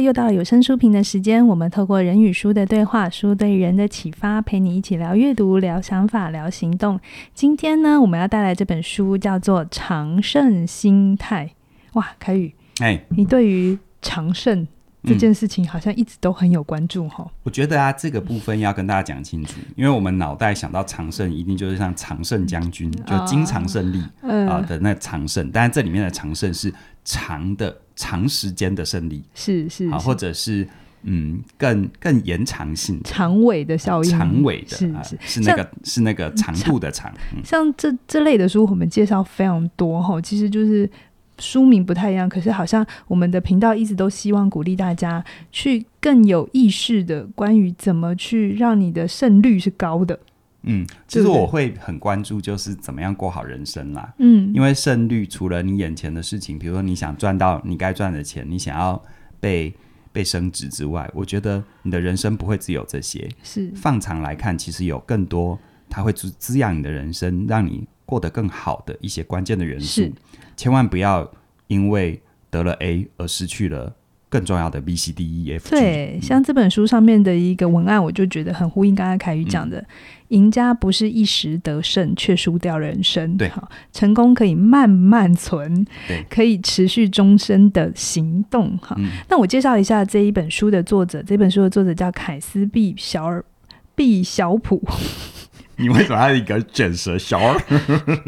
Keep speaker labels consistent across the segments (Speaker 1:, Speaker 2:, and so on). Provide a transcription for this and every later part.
Speaker 1: 又到了有声书评的时间。我们透过人与书的对话，书对人的启发，陪你一起聊阅读、聊想法、聊行动。今天呢，我们要带来这本书叫做《常胜心态》。哇，凯宇，哎，你对于常胜这件事情好像一直都很有关注哈、哦嗯。
Speaker 2: 我觉得啊，这个部分要跟大家讲清楚，因为我们脑袋想到常胜，一定就是像常胜将军，就经常胜利啊的那常胜。但是这里面的常胜是长的。长时间的胜利
Speaker 1: 是是，是，
Speaker 2: 或者是嗯，更更延长性
Speaker 1: 长尾的效应，
Speaker 2: 长尾的
Speaker 1: 是是
Speaker 2: 是那个是那个长度的长。
Speaker 1: 像这这类的书，我们介绍非常多哈，其实就是书名不太一样，可是好像我们的频道一直都希望鼓励大家去更有意识的关于怎么去让你的胜率是高的。
Speaker 2: 嗯，其实我会很关注，就是怎么样过好人生啦。嗯，因为胜率除了你眼前的事情，比如说你想赚到你该赚的钱，你想要被被升职之外，我觉得你的人生不会只有这些。是放长来看，其实有更多，它会滋滋养你的人生，让你过得更好的一些关键的元素。千万不要因为得了 A 而失去了。更重要的 B C D E F
Speaker 1: 对，像这本书上面的一个文案，我就觉得很呼应刚才凯宇讲的，赢、嗯、家不是一时得胜却输掉人生，
Speaker 2: 对，
Speaker 1: 好，成功可以慢慢存，对，可以持续终身的行动，哈、嗯。那我介绍一下这一本书的作者，这本书的作者叫凯斯毕小尔毕小普。
Speaker 2: 你为什么要一个卷舌小儿？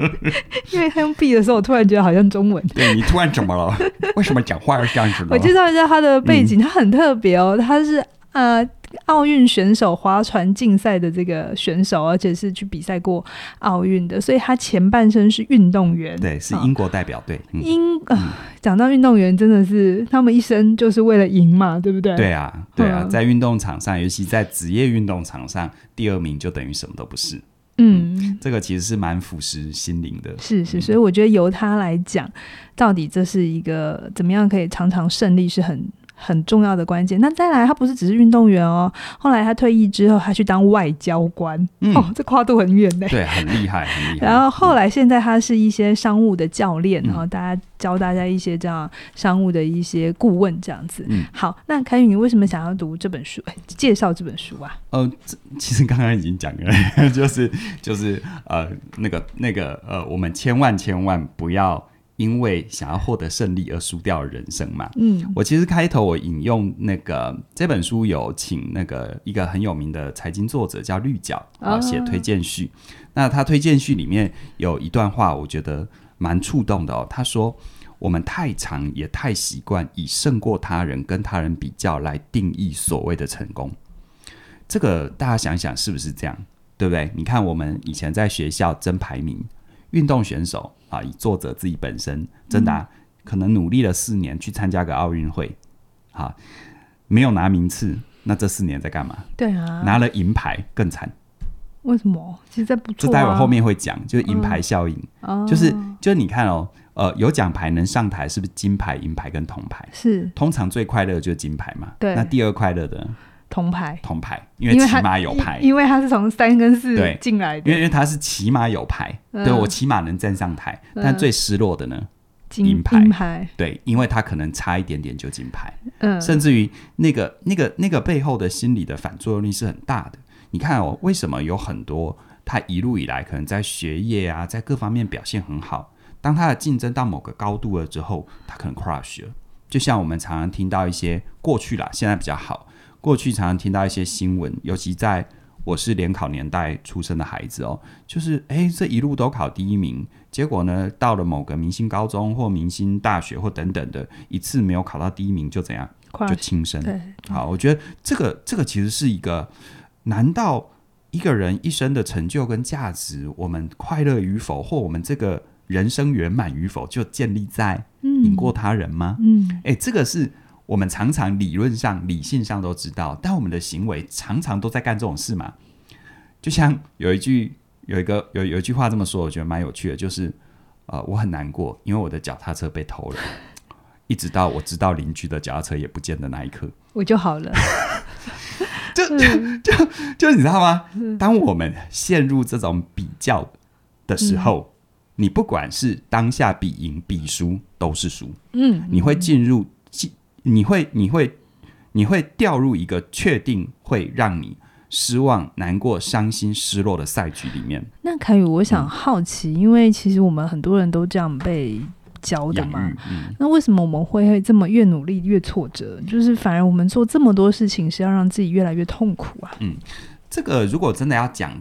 Speaker 1: 因为他用 B 的时候，我突然觉得好像中文。
Speaker 2: 对，你突然怎么了？为什么讲话要这样子呢？
Speaker 1: 我介绍一下他的背景，他很特别哦，他是呃。奥运选手划船竞赛的这个选手，而且是去比赛过奥运的，所以他前半生是运动员，
Speaker 2: 对，是英国代表队。
Speaker 1: 嗯、英啊，讲、呃、到运动员，真的是他们一生就是为了赢嘛，对不对？
Speaker 2: 对啊，对啊，在运动场上，尤其在职业运动场上，第二名就等于什么都不是。嗯，嗯这个其实是蛮腐蚀心灵的。
Speaker 1: 是是，所以我觉得由他来讲，到底这是一个怎么样可以常常胜利，是很。很重要的关键。那再来，他不是只是运动员哦。后来他退役之后，他去当外交官。嗯、哦，这跨度很远呢。
Speaker 2: 对，很厉害，很厉害。
Speaker 1: 然后后来，现在他是一些商务的教练，然、嗯、后大家教大家一些这样商务的一些顾问这样子。嗯，好。那凯宇，你为什么想要读这本书？介绍这本书啊？
Speaker 2: 呃，其实刚刚已经讲了，就是就是呃，那个那个呃，我们千万千万不要。因为想要获得胜利而输掉人生嘛。嗯，我其实开头我引用那个这本书有请那个一个很有名的财经作者叫绿角啊写推荐序。那他推荐序里面有一段话，我觉得蛮触动的哦。他说：“我们太常也太习惯以胜过他人跟他人比较来定义所谓的成功。这个大家想想是不是这样？对不对？你看我们以前在学校争排名，运动选手。”啊，以作者自己本身真的、可能努力了四年去参加个奥运会，啊，没有拿名次，那这四年在干嘛？
Speaker 1: 对啊，
Speaker 2: 拿了银牌更惨。
Speaker 1: 为什么？其实这不错、啊。
Speaker 2: 这待会后面会讲，就是银牌效应，嗯、就是就是你看哦，呃，有奖牌能上台，是不是金牌、银牌跟铜牌？是，通常最快乐的就是金牌嘛。对，那第二快乐的。
Speaker 1: 铜牌，
Speaker 2: 铜牌，因为起码有牌，
Speaker 1: 因为他是从三跟四进来的，
Speaker 2: 因为因为他是起码有牌，嗯、对我起码能站上台。嗯、但最失落的呢，银牌，银牌，对，因为他可能差一点点就金牌，嗯，甚至于那个那个那个背后的心理的反作用力是很大的。你看哦，为什么有很多他一路以来可能在学业啊，在各方面表现很好，当他的竞争到某个高度了之后，他可能 crush 了。就像我们常常听到一些过去啦，现在比较好。过去常常听到一些新闻，尤其在我是联考年代出生的孩子哦，就是诶，这一路都考第一名，结果呢，到了某个明星高中或明星大学或等等的一次没有考到第一名就怎样，就轻生。对，好，我觉得这个这个其实是一个，难道一个人一生的成就跟价值，我们快乐与否，或我们这个人生圆满与否，就建立在赢过他人吗？嗯，诶，这个是。我们常常理论上、理性上都知道，但我们的行为常常都在干这种事嘛。就像有一句、有一个、有有一句话这么说，我觉得蛮有趣的，就是呃，我很难过，因为我的脚踏车被偷了，一直到我知道邻居的脚踏车也不见的那一刻，
Speaker 1: 我就好了。
Speaker 2: 就就就就你知道吗？当我们陷入这种比较的时候，嗯、你不管是当下比赢比输都是输。嗯，你会进入。你会你会你会掉入一个确定会让你失望、难过、伤心、失落的赛局里面。
Speaker 1: 那凯宇，我想好奇，嗯、因为其实我们很多人都这样被教的嘛。嗯、那为什么我们会这么越努力越挫折？就是反而我们做这么多事情是要让自己越来越痛苦啊？
Speaker 2: 嗯，这个如果真的要讲。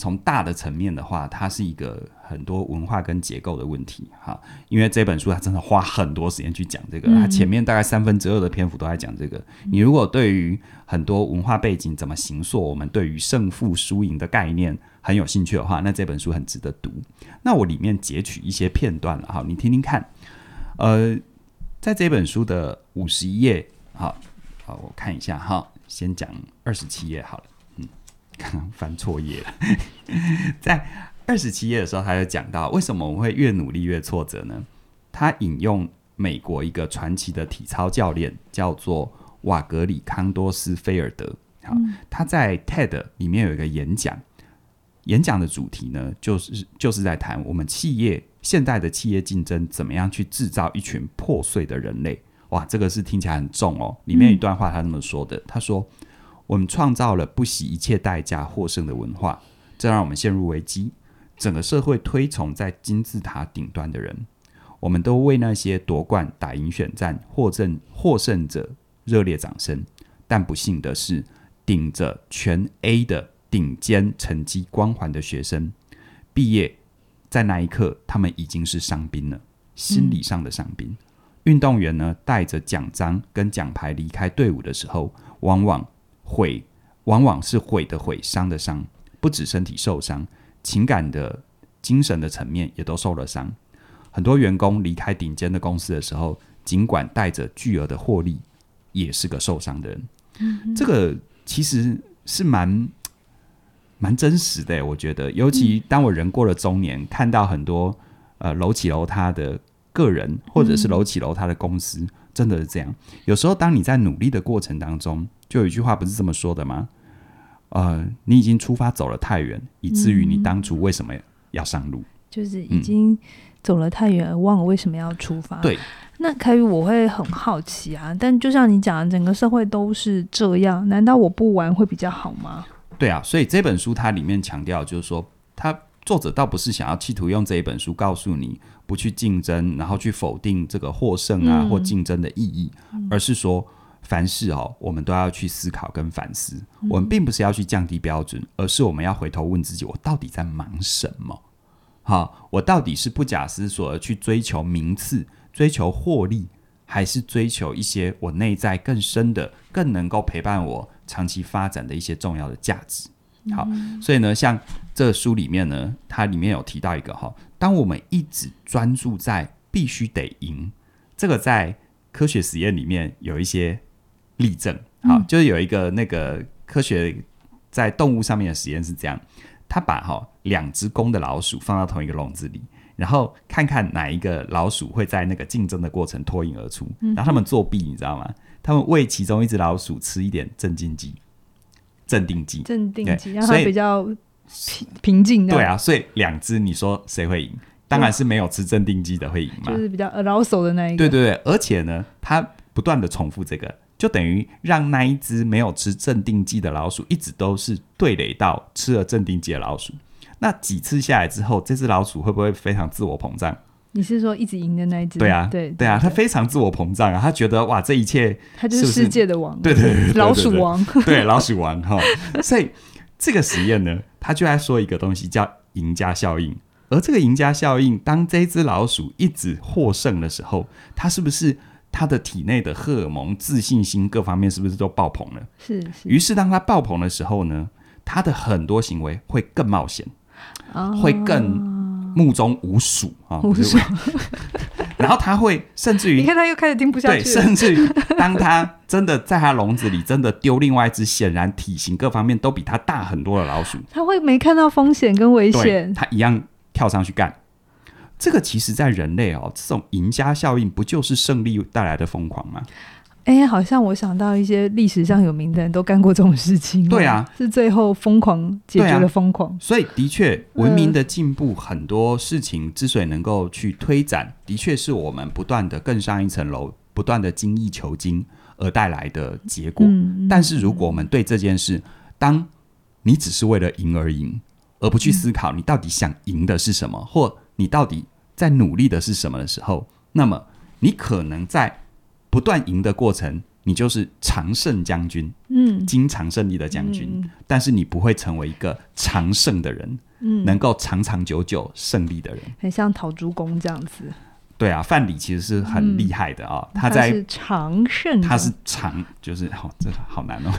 Speaker 2: 从大的层面的话，它是一个很多文化跟结构的问题哈。因为这本书它真的花很多时间去讲这个，它前面大概三分之二的篇幅都在讲这个。你如果对于很多文化背景怎么形塑，我们对于胜负输赢的概念很有兴趣的话，那这本书很值得读。那我里面截取一些片段了哈，你听听看。呃，在这本书的五十一页，好，好，我看一下哈，先讲二十七页好了。刚刚翻错页了，在二十七页的时候，他就讲到为什么我们会越努力越挫折呢？他引用美国一个传奇的体操教练，叫做瓦格里康多斯菲尔德。好，他在 TED 里面有一个演讲，演讲的主题呢，就是就是在谈我们企业现代的企业竞争怎么样去制造一群破碎的人类。哇，这个是听起来很重哦。里面一段话他这么说的，他说。我们创造了不惜一切代价获胜的文化，这让我们陷入危机。整个社会推崇在金字塔顶端的人，我们都为那些夺冠、打赢选战、获胜获胜者热烈掌声。但不幸的是，顶着全 A 的顶尖成绩光环的学生，毕业在那一刻，他们已经是伤兵了，心理上的伤兵。嗯、运动员呢，带着奖章跟奖牌离开队伍的时候，往往。毁往往是毁的毁，伤的伤，不止身体受伤，情感的、精神的层面也都受了伤。很多员工离开顶尖的公司的时候，尽管带着巨额的获利，也是个受伤的人。嗯。这个其实是蛮蛮真实的，我觉得，尤其当我人过了中年，嗯、看到很多呃楼起楼塌的个人，或者是楼起楼塌的公司，嗯、真的是这样。有时候，当你在努力的过程当中，就有一句话不是这么说的吗？呃，你已经出发走了太远，以至于你当初为什么要上路？嗯、
Speaker 1: 就是已经走了太远，而忘了为什么要出发。
Speaker 2: 对，
Speaker 1: 那凯宇，我会很好奇啊。但就像你讲的，整个社会都是这样，难道我不玩会比较好吗？
Speaker 2: 对啊，所以这本书它里面强调，就是说，他作者倒不是想要企图用这一本书告诉你不去竞争，然后去否定这个获胜啊、嗯、或竞争的意义，嗯、而是说。凡事哦，我们都要去思考跟反思。嗯、我们并不是要去降低标准，而是我们要回头问自己：我到底在忙什么？好，我到底是不假思索的去追求名次、追求获利，还是追求一些我内在更深的、更能够陪伴我长期发展的一些重要的价值？好，嗯、所以呢，像这个书里面呢，它里面有提到一个哈，当我们一直专注在必须得赢，这个在科学实验里面有一些。例证，好，就是有一个那个科学在动物上面的实验是这样，他把哈两只公的老鼠放到同一个笼子里，然后看看哪一个老鼠会在那个竞争的过程脱颖而出，然后他们作弊，你知道吗？他们喂其中一只老鼠吃一点镇静剂，镇定剂，镇定剂，
Speaker 1: 让它比较平平静。
Speaker 2: 对啊，所以两只你说谁会赢？当然是没有吃镇定剂的会赢嘛，
Speaker 1: 就是比较老手的那一个。
Speaker 2: 对对对，而且呢，它不断的重复这个。就等于让那一只没有吃镇定剂的老鼠，一直都是对垒到吃了镇定剂的老鼠。那几次下来之后，这只老鼠会不会非常自我膨胀？
Speaker 1: 你是说一直赢的那一只？
Speaker 2: 对啊，对对啊，他非常自我膨胀啊，他觉得哇，这一切
Speaker 1: 他就是世界的王，
Speaker 2: 对对对，
Speaker 1: 老鼠王，
Speaker 2: 对老鼠王哈。所以这个实验呢，他就在说一个东西叫赢家效应。而这个赢家效应，当这只老鼠一直获胜的时候，它是不是？他的体内的荷尔蒙、自信心各方面是不是都爆棚了？
Speaker 1: 是。是。
Speaker 2: 于是，当他爆棚的时候呢，他的很多行为会更冒险，哦、会更目中无鼠啊！无鼠。然后他会甚至于，
Speaker 1: 你看他又开始听不下去。
Speaker 2: 对，甚至于当他真的在他笼子里真的丢另外一只显然体型各方面都比他大很多的老鼠，
Speaker 1: 他会没看到风险跟危险，
Speaker 2: 他一样跳上去干。这个其实，在人类哦，这种赢家效应不就是胜利带来的疯狂吗？
Speaker 1: 哎，好像我想到一些历史上有名的人都干过这种事情。
Speaker 2: 对啊，
Speaker 1: 是最后疯狂解决了疯狂。
Speaker 2: 啊、所以，的确，文明的进步，很多事情之所以能够去推展，呃、的确是我们不断的更上一层楼，不断的精益求精，而带来的结果。嗯、但是如果我们对这件事，当你只是为了赢而赢，而不去思考你到底想赢的是什么，或你到底在努力的是什么的时候，那么你可能在不断赢的过程，你就是常胜将军，嗯，经常胜利的将军，嗯、但是你不会成为一个常胜的人，嗯，能够长长久久胜利的人，
Speaker 1: 很像陶朱公这样子。
Speaker 2: 对啊，范蠡其实是很厉害的啊、哦嗯，他在
Speaker 1: 他是常胜，
Speaker 2: 他是常，就是好，这好难哦。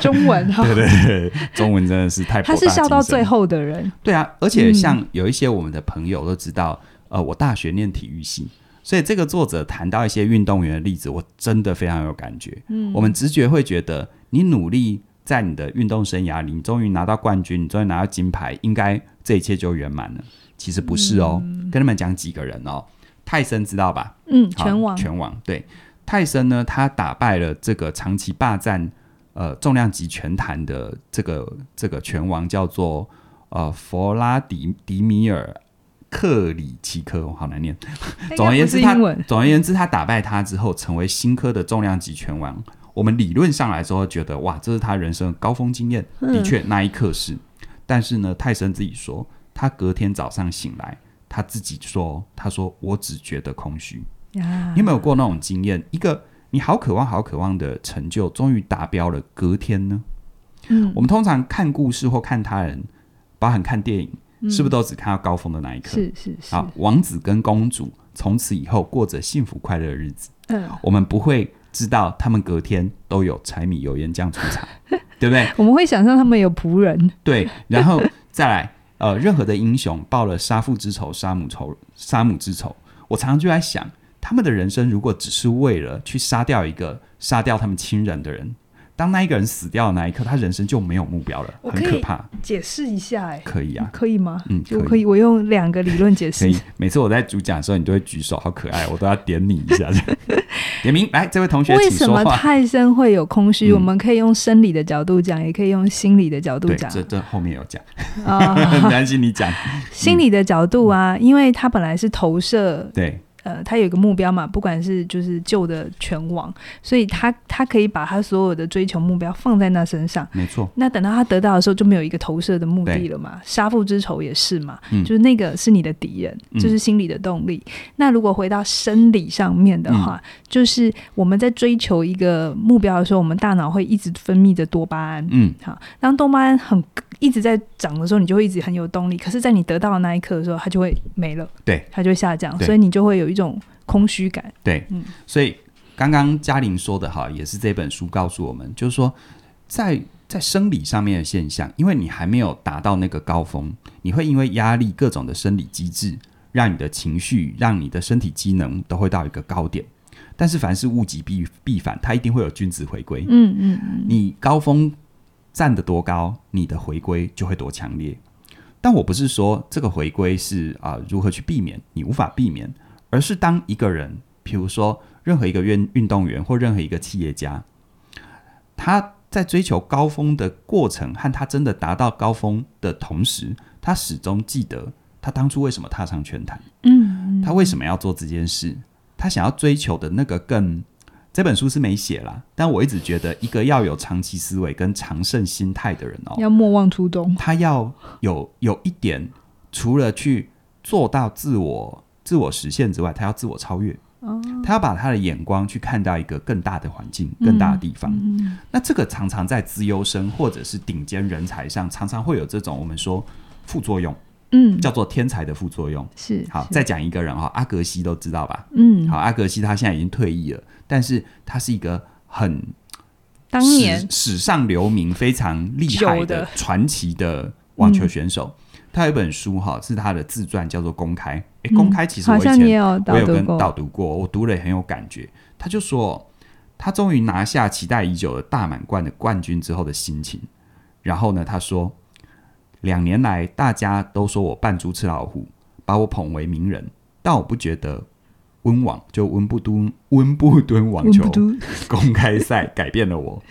Speaker 1: 中文
Speaker 2: 对对对，中文真的是太，
Speaker 1: 他是笑到最后的人。
Speaker 2: 对啊，而且像有一些我们的朋友都知道，嗯、呃，我大学念体育系，所以这个作者谈到一些运动员的例子，我真的非常有感觉。嗯，我们直觉会觉得，你努力在你的运动生涯里，你终于拿到冠军，你终于拿到金牌，应该这一切就圆满了。其实不是哦，嗯、跟他们讲几个人哦。泰森知道吧？
Speaker 1: 嗯，拳王，
Speaker 2: 拳王。对，泰森呢，他打败了这个长期霸占呃重量级拳坛的这个这个拳王，叫做呃弗拉迪迪米尔克里奇科，好难念。总而言之，他总而言之，他打败他之后，成为新科的重量级拳王。我们理论上来说，觉得哇，这是他人生高峰经验。的确，那一刻是。但是呢，泰森自己说，他隔天早上醒来。他自己说：“他说我只觉得空虚。你有没有过那种经验？一个你好渴望、好渴望的成就，终于达标了，隔天呢？嗯，我们通常看故事或看他人，包含看电影，嗯，是不是都只看到高峰的那一刻？
Speaker 1: 是是是。
Speaker 2: 好，王子跟公主从此以后过着幸福快乐的日子。嗯，我们不会知道他们隔天都有柴米油盐酱醋茶，对不对？
Speaker 1: 我们会想象他们有仆人。
Speaker 2: 对，然后再来。”呃，任何的英雄报了杀父之仇、杀母仇、杀母之仇，我常常就在想，他们的人生如果只是为了去杀掉一个杀掉他们亲人的人。当那一个人死掉的那一刻，他人生就没有目标了，很可怕。
Speaker 1: 解释一下，哎，
Speaker 2: 可以啊，
Speaker 1: 可以吗？
Speaker 2: 嗯，
Speaker 1: 就可以。我用两个理论解释。
Speaker 2: 可以。每次我在主讲的时候，你都会举手，好可爱，我都要点你一下。点名来，这位同学，
Speaker 1: 为什么泰森会有空虚？嗯，我们可以用生理的角度讲，也可以用心理的角度讲。
Speaker 2: 这这后面有讲，很担心你讲
Speaker 1: 心理的角度啊，因为他本来是投射。
Speaker 2: 对。
Speaker 1: 呃，他有一个目标嘛，不管是就是旧的拳王，所以他他可以把他所有的追求目标放在那身上，
Speaker 2: 没错。
Speaker 1: 那等到他得到的时候，就没有一个投射的目的了嘛。杀父之仇也是嘛，嗯，就是那个是你的敌人，就是心理的动力。嗯。那如果回到生理上面的话，嗯，就是我们在追求一个目标的时候，我们大脑会一直分泌着多巴胺。嗯，好，当多巴胺很一直在涨的时候，你就会一直很有动力。可是，在你得到的那一刻的时候，它就会没了，
Speaker 2: 对，
Speaker 1: 它就会下降，所以你就会有一种空虚感。
Speaker 2: 对，嗯，所以刚刚嘉玲说的哈，也是这本书告诉我们，就是说在，在在生理上面的现象，因为你还没有达到那个高峰，你会因为压力各种的生理机制，让你的情绪，让你的身体机能都会到一个高点。但是凡是物极必必反，它一定会有君子回归。嗯嗯嗯，你高峰。站得多高，你的回归就会多强烈。但我不是说这个回归是啊、呃、如何去避免，你无法避免，而是当一个人，比如说任何一个运运动员或任何一个企业家，他在追求高峰的过程和他真的达到高峰的同时，他始终记得他当初为什么踏上拳坛，嗯，他为什么要做这件事，他想要追求的那个更。这本书是没写啦，但我一直觉得，一个要有长期思维跟长胜心态的人哦，
Speaker 1: 要莫忘初衷。
Speaker 2: 他要有有一点，除了去做到自我自我实现之外，他要自我超越。哦，他要把他的眼光去看到一个更大的环境、更大的地方。嗯，那这个常常在资优生或者是顶尖人才上，常常会有这种我们说副作用。嗯，叫做天才的副作用。
Speaker 1: 是
Speaker 2: 好，再讲一个人哈，阿格西都知道吧？
Speaker 1: 嗯，
Speaker 2: 好，阿格西他现在已经退役了。但是他是一个很
Speaker 1: 当年
Speaker 2: 史上留名、非常厉害的传奇的网球选手。嗯、他有一本书哈，是他的自传，叫做《公开》。哎、嗯，《公开》其实我以前
Speaker 1: 有
Speaker 2: 我有跟导读过，我读了也很有感觉。他就说，他终于拿下期待已久的大满贯的冠军之后的心情。然后呢，他说，两年来大家都说我扮猪吃老虎，把我捧为名人，但我不觉得。温网就温布敦温布敦网球公开赛改变了我。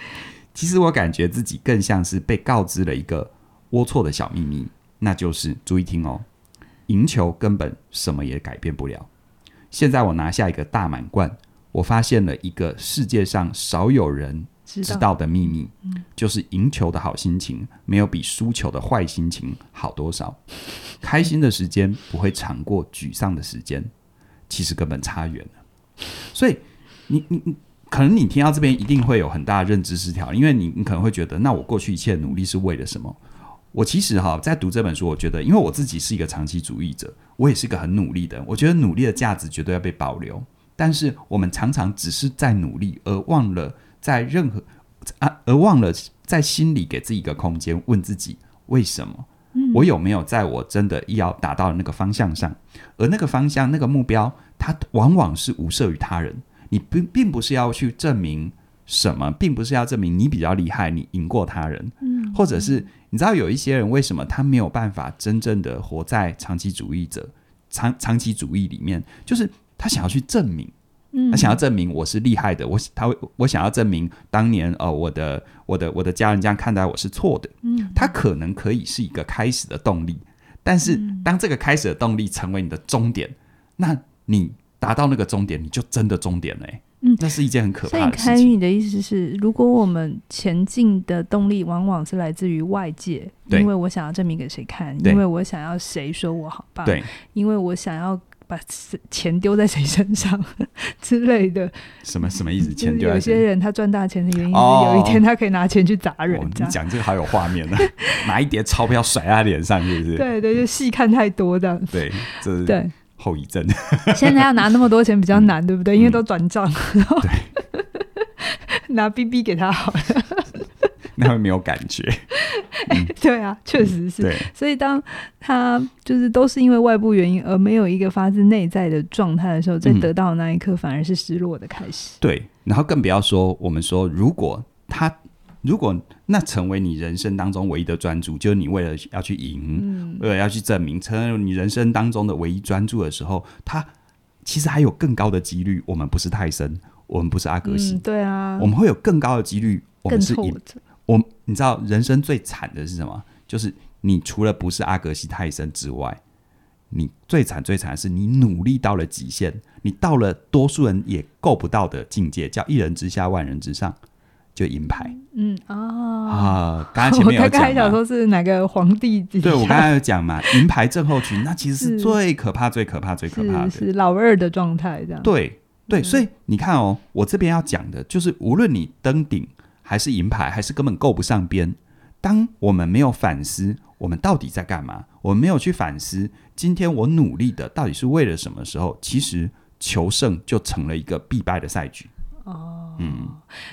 Speaker 2: 其实我感觉自己更像是被告知了一个龌龊的小秘密，那就是注意听哦，赢球根本什么也改变不了。现在我拿下一个大满贯，我发现了一个世界上少有人知道的秘密，嗯、就是赢球的好心情没有比输球的坏心情好多少。开心的时间不会长过沮丧的时间，其实根本差远了。所以你你你，可能你听到这边一定会有很大的认知失调，因为你你可能会觉得，那我过去一切努力是为了什么？我其实哈，在读这本书，我觉得，因为我自己是一个长期主义者，我也是一个很努力的人。我觉得努力的价值绝对要被保留，但是我们常常只是在努力，而忘了在任何啊，而忘了在心里给自己一个空间，问自己为什么？我有没有在我真的要达到的那个方向上？而那个方向、那个目标，它往往是无涉于他人。你并并不是要去证明什么，并不是要证明你比较厉害，你赢过他人，或者是。你知道有一些人为什么他没有办法真正的活在长期主义者长长期主义里面？就是他想要去证明，嗯，他想要证明我是厉害的，我他我想要证明当年呃我的我的我的家人这样看待我是错的，嗯，他可能可以是一个开始的动力，但是当这个开始的动力成为你的终点，那你达到那个终点，你就真的终点了，欸。嗯，那是一件很可怕的事情。
Speaker 1: 所以，凯宇，你的意思是，如果我们前进的动力往往是来自于外界，因为我想要证明给谁看，因为我想要谁说我好棒，对，因为我想要把 钱丢在谁身上 之类的。
Speaker 2: 什么什么意思？钱丢在谁？
Speaker 1: 有些人他赚大钱的原因是有一天他可以拿钱去砸人。哦，
Speaker 2: 你讲这个好有画面呢，拿一叠钞票甩在他脸上，是不是？
Speaker 1: 对对，就戏看太多这样。
Speaker 2: 对，这是对。后遗症，
Speaker 1: 现在要拿那么多钱比较难，嗯、对不对？因为都
Speaker 2: 转账，
Speaker 1: 拿 BB 给他好了，
Speaker 2: 那会没有感觉。
Speaker 1: 嗯、对啊，确实是。
Speaker 2: 对，
Speaker 1: 所以当他就是都是因为外部原因而没有一个发自内在的状态的时候，在得到的那一刻反而是失落的开始。
Speaker 2: 对，然后更不要说我们说，如果他。如果那成为你人生当中唯一的专注，就是你为了要去赢，嗯、为了要去证明，成为你人生当中的唯一专注的时候，他其实还有更高的几率，我们不是泰森，我们不是阿格西，
Speaker 1: 嗯、对啊，
Speaker 2: 我们会有更高的几率，我们是赢。我你知道人生最惨的是什么？就是你除了不是阿格西泰森之外，你最惨最惨的是你努力到了极限，你到了多数人也够不到的境界，叫一人之下万人之上。就银牌，
Speaker 1: 嗯哦
Speaker 2: 啊，刚才前面有讲，我刚才
Speaker 1: 讲说是哪个皇帝？
Speaker 2: 对，我刚才有讲嘛，银牌症候群，那其实是最可怕、最可怕、最可怕的，
Speaker 1: 是老二的状态，这样。
Speaker 2: 对对，所以你看哦，我这边要讲的就是，无论你登顶还是银牌，还是根本够不上边，当我们没有反思我们到底在干嘛，我们没有去反思今天我努力的到底是为了什么时候，其实求胜就成了一个必败的赛局。
Speaker 1: 哦，嗯，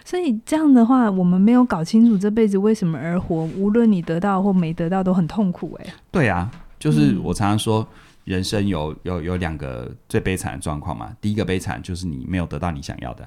Speaker 1: 所以这样的话，我们没有搞清楚这辈子为什么而活，无论你得到或没得到，都很痛苦。哎，
Speaker 2: 对啊，就是我常常说，人生有有有两个最悲惨的状况嘛。第一个悲惨就是你没有得到你想要的。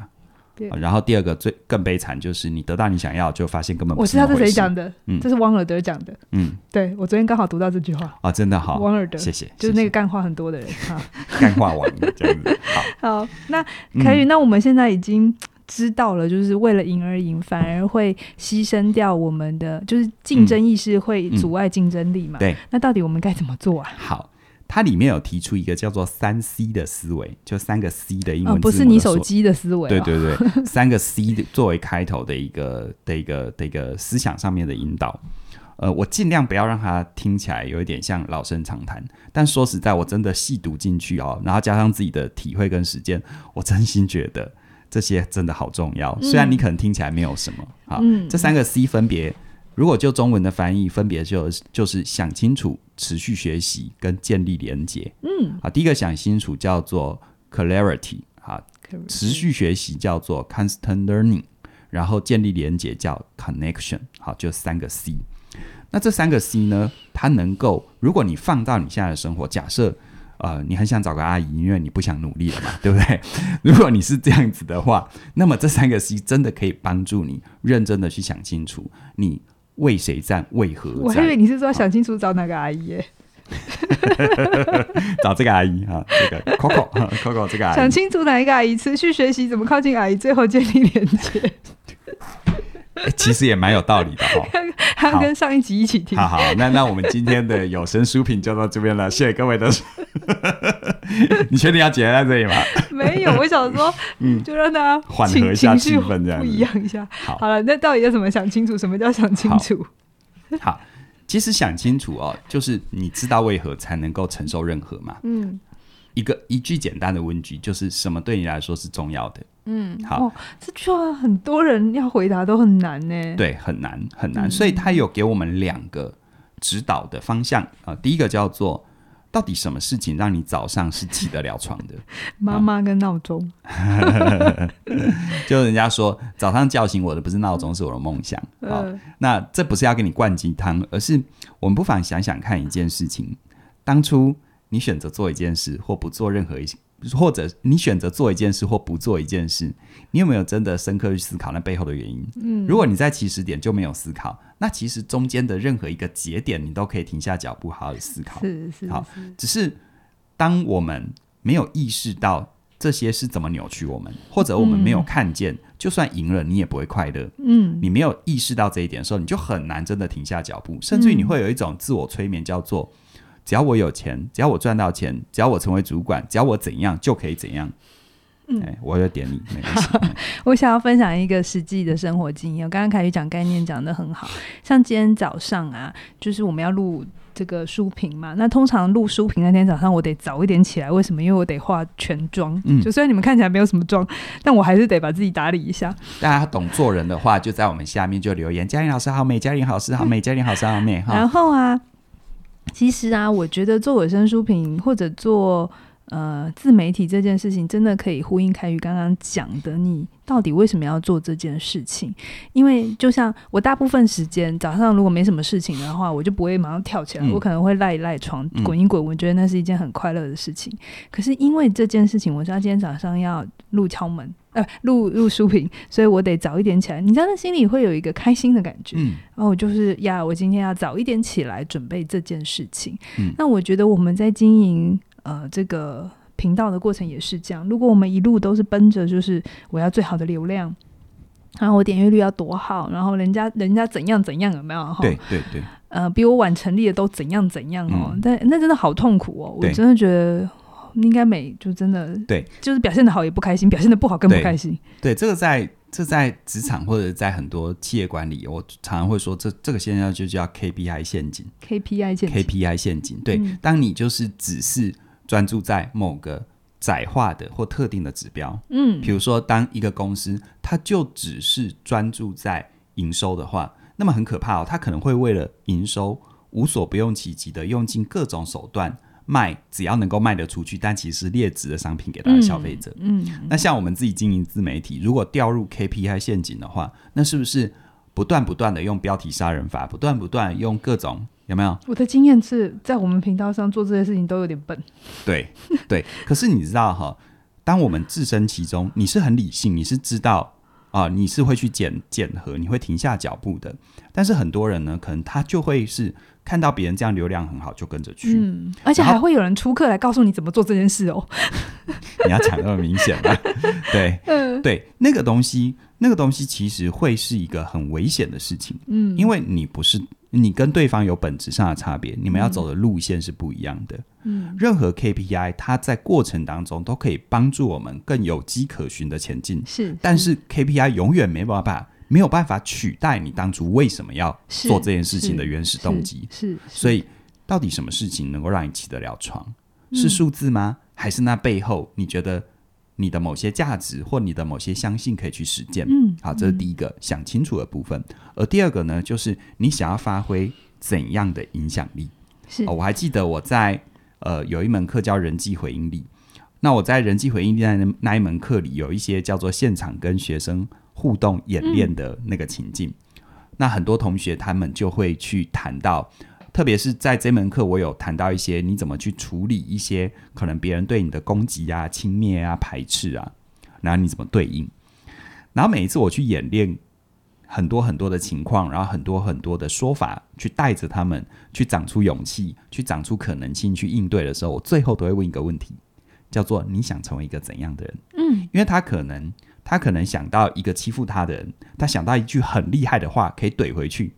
Speaker 2: 然后第二个最更悲惨就是你得到你想要，就发现根本不是。
Speaker 1: 我知道是谁讲的，嗯，这是汪尔德讲的，嗯，对，我昨天刚好读到这句话
Speaker 2: 啊，真的好，
Speaker 1: 汪尔德，
Speaker 2: 谢谢，
Speaker 1: 就是那个干话很多的人哈，
Speaker 2: 干话王这样子，
Speaker 1: 好，好，那凯宇，那我们现在已经知道了，就是为了赢而赢，反而会牺牲掉我们的，就是竞争意识会阻碍竞争力嘛？
Speaker 2: 对，
Speaker 1: 那到底我们该怎么做啊？
Speaker 2: 好。它里面有提出一个叫做三 C 的思维，就三个 C 的英文字母的、哦，
Speaker 1: 不是你手机的思维、哦。
Speaker 2: 对对对，三个 C 的作为开头的一个的一个的一个思想上面的引导。呃，我尽量不要让它听起来有一点像老生常谈，但说实在，我真的细读进去哦，然后加上自己的体会跟实践，我真心觉得这些真的好重要。虽然你可能听起来没有什么啊，嗯、这三个 C 分别。如果就中文的翻译，分别就就是想清楚、持续学习跟建立连接。嗯，啊，第一个想清楚叫做 clarity，啊，持续学习叫做 constant learning，然后建立连接叫 connection，好，就三个 C。那这三个 C 呢，它能够，如果你放到你现在的生活，假设呃，你很想找个阿姨，因为你不想努力了嘛，对不对？如果你是这样子的话，那么这三个 C 真的可以帮助你认真的去想清楚你。为谁站？为何战？
Speaker 1: 我还以为你是说想清楚找哪个阿姨耶？
Speaker 2: 找这个阿姨啊，这个 Coco，Coco 这个阿姨。
Speaker 1: 想清楚哪一个阿姨？持续学习怎么靠近阿姨，最后建立连接。
Speaker 2: 欸、其实也蛮有道理的哈。
Speaker 1: 还要跟上一集一起听。
Speaker 2: 好好，那那我们今天的有声书品就到这边了，谢谢各位的。你确定要结在这里吗？
Speaker 1: 没有，我想说，嗯，就让大家
Speaker 2: 缓和一下气氛，这样不
Speaker 1: 一样一下。好，好了，那到底要怎么想清楚？什么叫想清楚？
Speaker 2: 好，好，其实想清楚哦，就是你知道为何才能够承受任何嘛。嗯。一个一句简单的问句，就是什么对你来说是重要的？
Speaker 1: 嗯，好，哦、这句话很多人要回答都很难呢。
Speaker 2: 对，很难很难，嗯、所以他有给我们两个指导的方向啊、呃。第一个叫做，到底什么事情让你早上是起得了床的？
Speaker 1: 妈妈跟闹钟，
Speaker 2: 就人家说早上叫醒我的不是闹钟，是我的梦想。好，呃、那这不是要给你灌鸡汤，而是我们不妨想想看一件事情，当初。你选择做一件事，或不做任何一，或者你选择做一件事或不做一件事，你有没有真的深刻去思考那背后的原因？嗯，如果你在起始点就没有思考，那其实中间的任何一个节点，你都可以停下脚步，好好的思考。
Speaker 1: 是是，是
Speaker 2: 好，只是当我们没有意识到这些是怎么扭曲我们，或者我们没有看见，嗯、就算赢了，你也不会快乐。嗯，你没有意识到这一点的时候，你就很难真的停下脚步，甚至于你会有一种自我催眠，叫做。只要我有钱，只要我赚到钱，只要我成为主管，只要我怎样就可以怎样。嗯，欸、我有点你没关系。
Speaker 1: 我想要分享一个实际的生活经验。我刚刚凯宇讲概念讲的很好，像今天早上啊，就是我们要录这个书评嘛。那通常录书评那天早上，我得早一点起来，为什么？因为我得化全妆。嗯，就虽然你们看起来没有什么妆，但我还是得把自己打理一下。
Speaker 2: 大家懂做人的话，就在我们下面就留言：嘉玲老师好美，嘉玲老师好美，嘉玲老师好美。
Speaker 1: 然后啊。其实啊，我觉得做有声书评或者做呃自媒体这件事情，真的可以呼应凯宇刚刚讲的，你到底为什么要做这件事情？因为就像我大部分时间早上如果没什么事情的话，我就不会马上跳起来，嗯、我可能会赖一赖床，滚一滚，我觉得那是一件很快乐的事情。嗯、可是因为这件事情，我知道今天早上要录敲门。呃，录录书评，所以我得早一点起来。你知道，那心里会有一个开心的感觉。嗯，然后就是呀，我今天要早一点起来准备这件事情。嗯，那我觉得我们在经营呃这个频道的过程也是这样。如果我们一路都是奔着就是我要最好的流量，然后我点阅率要多好，然后人家人家怎样怎样有没有？
Speaker 2: 对对对。
Speaker 1: 呃，比我晚成立的都怎样怎样哦？嗯，但那真的好痛苦哦！我真的觉得。应该美就真的对，就是表现的好也不开心，表现的不好更不开心。
Speaker 2: 对，对这个在这在职场或者在很多企业管理，我常常会说这这个现象就叫 KPI 陷阱。
Speaker 1: KPI 陷阱
Speaker 2: ，KPI 陷阱。对，嗯、当你就是只是专注在某个窄化的或特定的指标，嗯，比如说当一个公司它就只是专注在营收的话，那么很可怕哦，它可能会为了营收无所不用其极的用尽各种手段。卖只要能够卖得出去，但其实劣质的商品给到消费者。嗯，嗯，那像我们自己经营自媒体，如果掉入 KPI 陷阱的话，那是不是不断不断的用标题杀人法，不断不断用各种有没有？
Speaker 1: 我的经验是在我们频道上做这些事情都有点笨。
Speaker 2: 对对，可是你知道哈，当我们置身其中，你是很理性，你是知道啊、呃，你是会去检检核，你会停下脚步的。但是很多人呢，可能他就会是。看到别人这样流量很好，就跟着去，
Speaker 1: 嗯，而且还会有人出课来告诉你怎么做这件事哦。
Speaker 2: 你要讲那么明显吗？对，嗯，对，那个东西，那个东西其实会是一个很危险的事情，嗯，因为你不是你跟对方有本质上的差别，你们要走的路线是不一样的，嗯，任何 KPI 它在过程当中都可以帮助我们更有迹可循的前进，是，是，但是 KPI 永远没办法。没有办法取代你当初为什么要做这件事情的原始动机，是，所以到底什么事情能够让你起得了床？是数字吗？还是那背后你觉得你的某些价值或你的某些相信可以去实践？嗯，好，这是第一个想清楚的部分。而第二个呢，就是你想要发挥怎样的影响力？是，我还记得我在呃有一门课叫人际回应力，那我在人际回应力那那一门课里有一些叫做现场跟学生。互动演练的那个情境，嗯、那很多同学他们就会去谈到，特别是在这门课，我有谈到一些你怎么去处理一些可能别人对你的攻击啊、轻蔑啊、排斥啊，然后你怎么对应？然后每一次我去演练很多很多的情况，然后很多很多的说法，去带着他们去长出勇气，去长出可能性去应对的时候，我最后都会问一个问题，叫做你想成为一个怎样的人？嗯，因为他可能。他可能想到一个欺负他的人，他想到一句很厉害的话可以怼回去，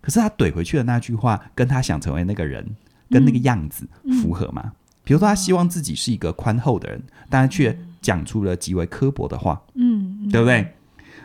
Speaker 2: 可是他怼回去的那句话，跟他想成为那个人，跟那个样子符合吗？嗯嗯、比如说，他希望自己是一个宽厚的人，但却讲出了极为刻薄的话，嗯，对不对？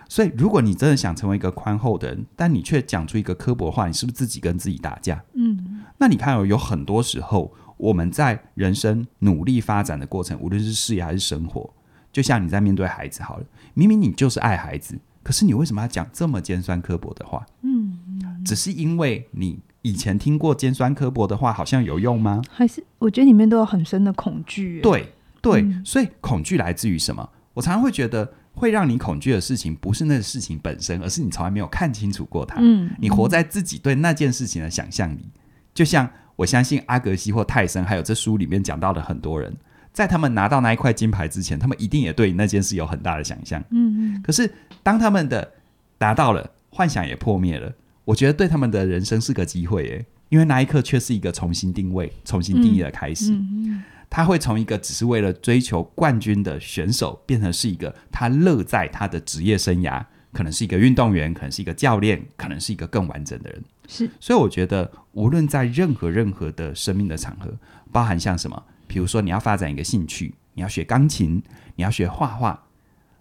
Speaker 2: 所以，如果你真的想成为一个宽厚的人，但你却讲出一个刻薄的话，你是不是自己跟自己打架？嗯，那你看哦，有很多时候，我们在人生努力发展的过程，无论是事业还是生活，就像你在面对孩子好了，明明你就是爱孩子。可是你为什么要讲这么尖酸刻薄的话？嗯，只是因为你以前听过尖酸刻薄的话，好像有用吗？
Speaker 1: 还是我觉得里面都有很深的恐惧。
Speaker 2: 对对，嗯、所以恐惧来自于什么？我常常会觉得，会让你恐惧的事情，不是那个事情本身，而是你从来没有看清楚过它。嗯，你活在自己对那件事情的想象里，就像我相信阿格西或泰森，还有这书里面讲到的很多人。在他们拿到那一块金牌之前，他们一定也对那件事有很大的想象。嗯嗯。可是当他们的达到了，幻想也破灭了，我觉得对他们的人生是个机会耶，因为那一刻却是一个重新定位、重新定义的开始。嗯嗯。他会从一个只是为了追求冠军的选手，变成是一个他乐在他的职业生涯，可能是一个运动员，可能是一个教练，可能是一个更完整的人。是。所以我觉得，无论在任何任何的生命的场合，包含像什么。比如说，你要发展一个兴趣，你要学钢琴，你要学画画，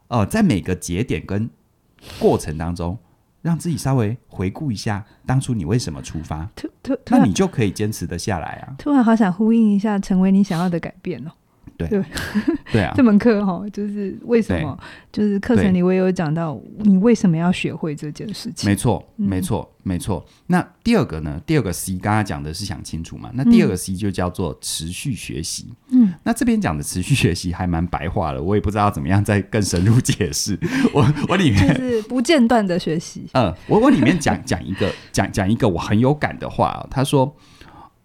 Speaker 2: 哦、呃，在每个节点跟过程当中，让自己稍微回顾一下当初你为什么出发，那你就可以坚持得下来啊。
Speaker 1: 突然好想呼应一下，成为你想要的改变哦。
Speaker 2: 对对 对啊！
Speaker 1: 这门课哈，就是为什么？就是课程里我也有讲到，你为什么要学会这件事情？
Speaker 2: 没错，没错，没错。那第二个呢？第二个 C，刚刚讲的是想清楚嘛？那第二个 C 就叫做持续学习。嗯，那这边讲的持续学习还蛮白话的，我也不知道怎么样再更深入解释。我我里面
Speaker 1: 就是不间断的学习。
Speaker 2: 嗯，我我里面讲讲一个讲讲一个我很有感的话，他说。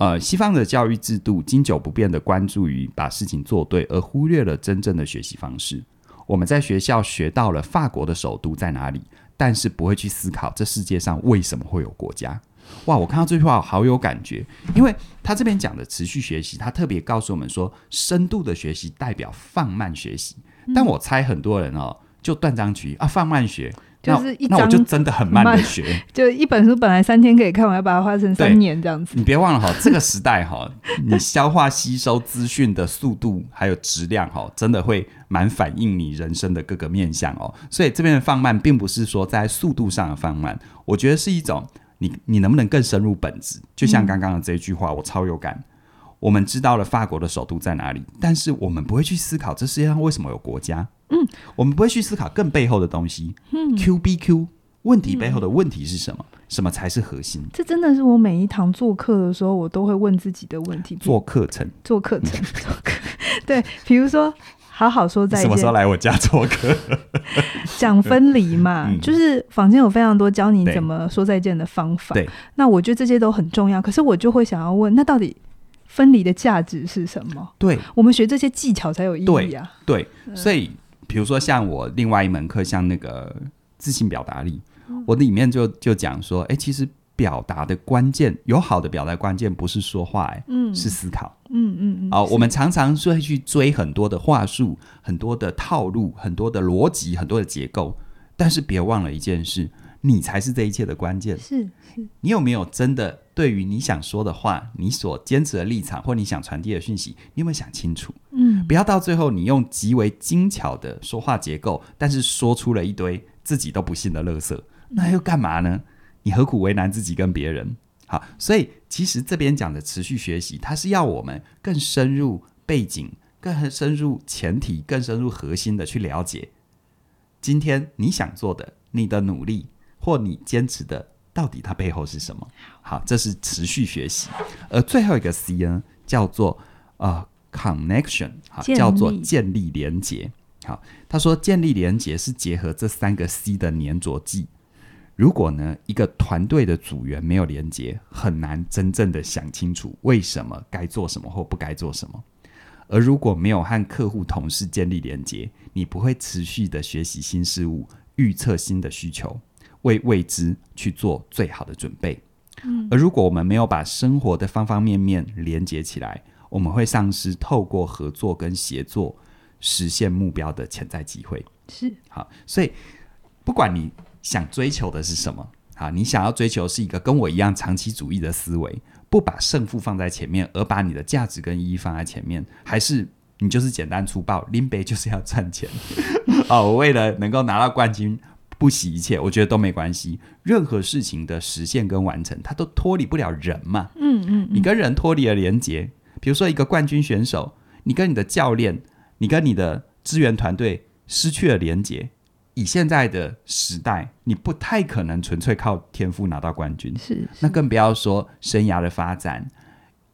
Speaker 2: 呃，西方的教育制度经久不变的关注于把事情做对，而忽略了真正的学习方式。我们在学校学到了法国的首都在哪里，但是不会去思考这世界上为什么会有国家。哇，我看到这句话好有感觉，因为他这边讲的持续学习，他特别告诉我们说，深度的学习代表放慢学习。但我猜很多人哦，就断章取义啊，放慢学。
Speaker 1: 就是一
Speaker 2: 那，我就真的很慢的学，
Speaker 1: 就一本书本来三天可以看完，要把它花成三年这样子。
Speaker 2: 你别忘了哈，这个时代哈，你消化吸收资讯的速度还有质量哈，真的会蛮反映你人生的各个面向哦。所以这边的放慢，并不是说在速度上的放慢，我觉得是一种你你能不能更深入本质。就像刚刚的这一句话，我超有感。我们知道了法国的首都在哪里，但是我们不会去思考这世界上为什么有国家。嗯，我们不会去思考更背后的东西。嗯，Q B Q 问题背后的问题是什么？嗯、什么才是核心？
Speaker 1: 这真的是我每一堂做课的时候，我都会问自己的问题。
Speaker 2: 做课程，
Speaker 1: 做课程，做课。对，比如说，好好说再见。
Speaker 2: 什么时候来我家做客？
Speaker 1: 讲分离嘛，嗯、就是坊间有非常多教你怎么说再见的方法。对，那我觉得这些都很重要。可是我就会想要问，那到底分离的价值是什么？对，我们学这些技巧才有意义啊。
Speaker 2: 对，对，所以。比如说，像我另外一门课，像那个自信表达力，嗯、我里面就就讲说，哎，其实表达的关键，有好的表达关键不是说话，哎，嗯，是思考，嗯嗯嗯。啊，我们常常会去追很多的话术、很多的套路、很多的逻辑、很多的结构，但是别忘了一件事，你才是这一切的关键。是是，你有没有真的？对于你想说的话，你所坚持的立场，或你想传递的讯息，你有没有想清楚？嗯，不要到最后你用极为精巧的说话结构，但是说出了一堆自己都不信的垃圾，那又干嘛呢？你何苦为难自己跟别人？好，所以其实这边讲的持续学习，它是要我们更深入背景、更深入前提、更深入核心的去了解，今天你想做的、你的努力或你坚持的。到底它背后是什么？好，这是持续学习。而最后一个 C 呢，叫做呃 connection，好，叫做建立连结。好，他说建立连结是结合这三个 C 的粘着剂。如果呢，一个团队的组员没有连接，很难真正的想清楚为什么该做什么或不该做什么。而如果没有和客户、同事建立连接，你不会持续的学习新事物，预测新的需求。为未知去做最好的准备，嗯，而如果我们没有把生活的方方面面连接起来，我们会丧失透过合作跟协作实现目标的潜在机会。是，好，所以不管你想追求的是什么，好，你想要追求是一个跟我一样长期主义的思维，不把胜负放在前面，而把你的价值跟意义放在前面，还是你就是简单粗暴，林北就是要赚钱。哦，我为了能够拿到冠军，不惜一切，我觉得都没关系。任何事情的实现跟完成，它都脱离不了人嘛。
Speaker 1: 嗯嗯，
Speaker 2: 你跟人脱离了连接，比如说一个冠军选手，你跟你的教练，你跟你的支援团队失去了连接。以现在的时代，你不太可能纯粹靠天赋拿到冠军，
Speaker 1: 是，是，
Speaker 2: 那更不要说生涯的发展、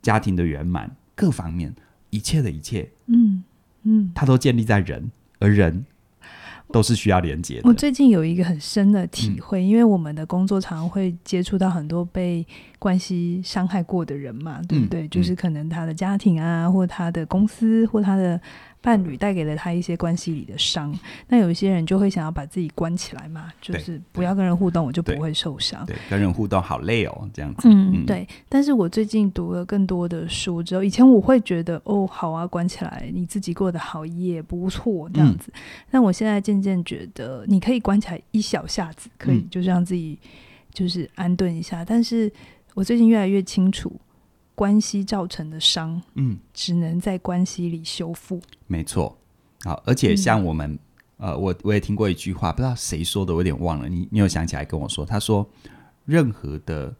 Speaker 2: 家庭的圆满，各方面一切的一切，
Speaker 1: 嗯嗯，
Speaker 2: 它都建立在人，而人都是需要连接的。
Speaker 1: 我最近有一个很深的体会，嗯、因为我们的工作常常会接触到很多被关系伤害过的人嘛，对不对？嗯、就是可能他的家庭啊，或他的公司，或他的。伴侣带给了他一些关系里的伤，那有一些人就会想要把自己关起来嘛，就是不要跟人互动，我就不会受伤。
Speaker 2: 对，跟人互动好累哦，这样子。
Speaker 1: 嗯，嗯对。但是我最近读了更多的书之后，以前我会觉得哦，好啊，关起来，你自己过得好也不错，这样子。嗯、但我现在渐渐觉得，你可以关起来一小下子，可以就是让自己就是安顿一下。嗯、但是我最近越来越清楚。关系造成的伤，嗯，只能在关系里修复。
Speaker 2: 没错，好，而且像我们，嗯、呃，我我也听过一句话，不知道谁说的，我有点忘了。你你有想起来跟我说？他说，任何的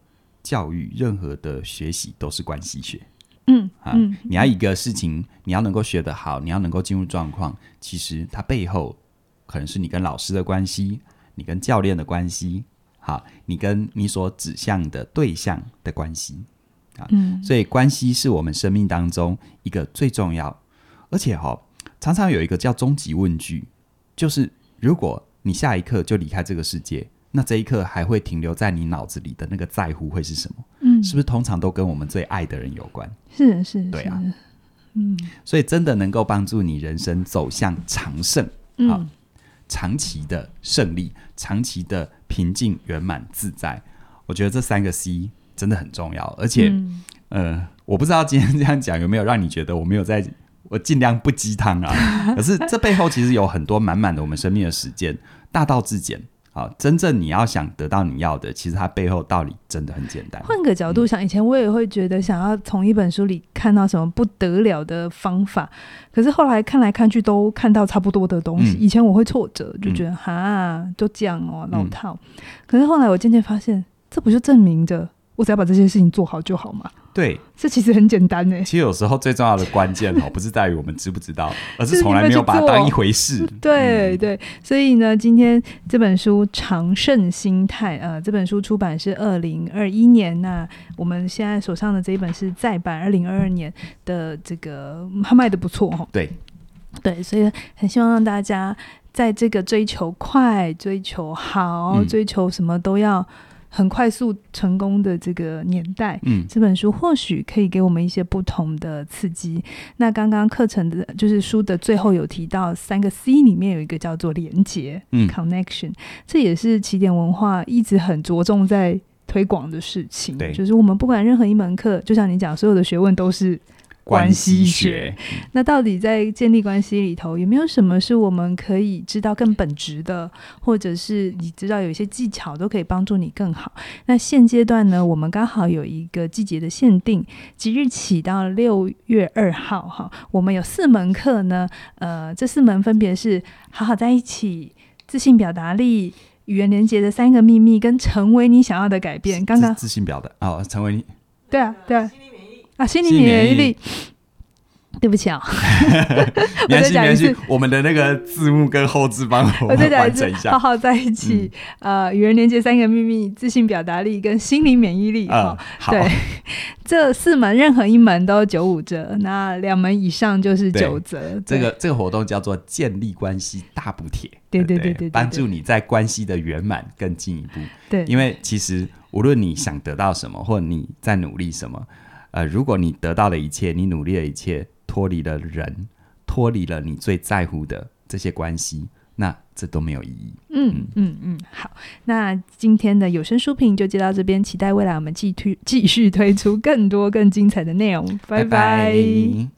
Speaker 2: 教育，任何的学习都是关系学。
Speaker 1: 嗯，
Speaker 2: 啊，你要一个事情，你要能够学得好，你要能够进入状况，其实它背后可能是你跟老师的关系，你跟教练的关系，好，你跟你所指向的对象的关系。嗯，所以关系是我们生命当中一个最重要，而且哈、哦，常常有一个叫终极问句，就是如果你下一刻就离开这个世界，那这一刻还会停留在你脑子里的那个在乎会是什么？嗯，是不是通常都跟我们最爱的人有关？
Speaker 1: 是是，
Speaker 2: 对啊，
Speaker 1: 嗯，
Speaker 2: 所以真的能够帮助你人生走向长盛，嗯，长期的胜利，长期的平静、圆满、自在，我觉得这三个 C。真的很重要，而且，嗯、呃，我不知道今天这样讲有没有让你觉得我没有在，我尽量不鸡汤啊。可是这背后其实有很多满满的我们生命的实践，大道至简。好，真正你要想得到你要的，其实它背后道理真的很简单。
Speaker 1: 换个角度想，以前我也会觉得想要从一本书里看到什么不得了的方法，可是后来看来看去都看到差不多的东西。嗯、以前我会挫折，就觉得、嗯、哈，就这样哦，老套。嗯、可是后来我渐渐发现，这不就证明着？我只要把这些事情做好就好嘛。
Speaker 2: 对，
Speaker 1: 这其实很简单呢。
Speaker 2: 其实有时候最重要的关键哦，不是在于我们知不知道，而是从来没有把它当一回事。
Speaker 1: 对对，所以呢，今天这本书《长胜心态》呃，这本书出版是二零二一年，那我们现在手上的这一本是再版二零二二年的，这个它卖的不错哦。
Speaker 2: 对
Speaker 1: 对，所以很希望让大家在这个追求快、追求好、嗯、追求什么都要。很快速成功的这个年代，嗯，这本书或许可以给我们一些不同的刺激。那刚刚课程的，就是书的最后有提到三个 C 里面有一个叫做连接，嗯，connection，这也是起点文化一直很着重在推广的事情。对，就是我们不管任何一门课，就像你讲，所有的学问都是。关系学，那到底在建立关系里头有没有什么是我们可以知道更本质的，或者是你知道有一些技巧都可以帮助你更好？那现阶段呢，我们刚好有一个季节的限定，即日起到六月二号哈，我们有四门课呢，呃，这四门分别是好好在一起、自信表达力、语言连接的三个秘密，跟成为你想要的改变。刚刚
Speaker 2: 自信表达哦，成为你
Speaker 1: 对啊，对啊。啊，心理免疫力，对不起啊，
Speaker 2: 我再讲一次，我们的那个字幕跟后置帮我们完整一下。
Speaker 1: 好好在一起，嗯、呃，与人连接三个秘密：自信、表达力跟心理免疫力。
Speaker 2: 啊、好，
Speaker 1: 对，这四门任何一门都九五折，那两门以上就是九折。
Speaker 2: 这个这个活动叫做建立关系大补贴，
Speaker 1: 对对对对，
Speaker 2: 帮助你在关系的圆满更进一步。
Speaker 1: 对，
Speaker 2: 因为其实无论你想得到什么，或你在努力什么。呃，如果你得到的一切，你努力的一切，脱离了人，脱离了你最在乎的这些关系，那这都没有意义。
Speaker 1: 嗯嗯嗯，好，那今天的有声书评就接到这边，期待未来我们继推继续推出更多更精彩的内容。拜拜。拜拜。